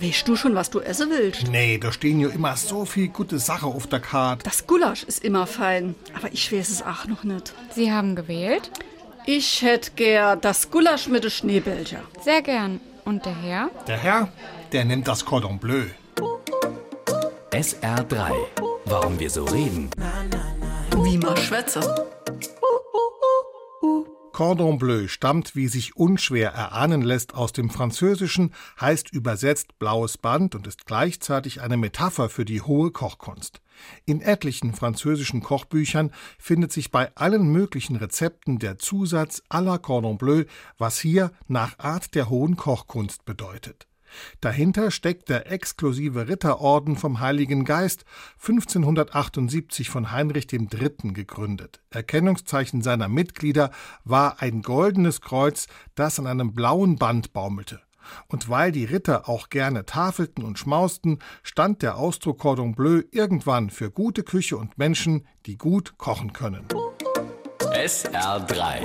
Weißt du schon, was du essen willst? Nee, da stehen ja immer so viel gute Sachen auf der Karte. Das Gulasch ist immer fein, aber ich weiß es auch noch nicht. Sie haben gewählt? Ich hätte gern das Gulasch mit den Schneebällchen. Sehr gern. Und der Herr? Der Herr, der nimmt das Cordon Bleu. SR3. Warum wir so reden. Wie man schwätze. Cordon Bleu stammt, wie sich unschwer erahnen lässt, aus dem Französischen, heißt übersetzt blaues Band und ist gleichzeitig eine Metapher für die hohe Kochkunst. In etlichen französischen Kochbüchern findet sich bei allen möglichen Rezepten der Zusatz à la Cordon Bleu, was hier nach Art der hohen Kochkunst bedeutet. Dahinter steckt der exklusive Ritterorden vom Heiligen Geist, 1578 von Heinrich III. gegründet. Erkennungszeichen seiner Mitglieder war ein goldenes Kreuz, das an einem blauen Band baumelte. Und weil die Ritter auch gerne tafelten und schmausten, stand der Ausdruck Cordon Bleu irgendwann für gute Küche und Menschen, die gut kochen können. SR3.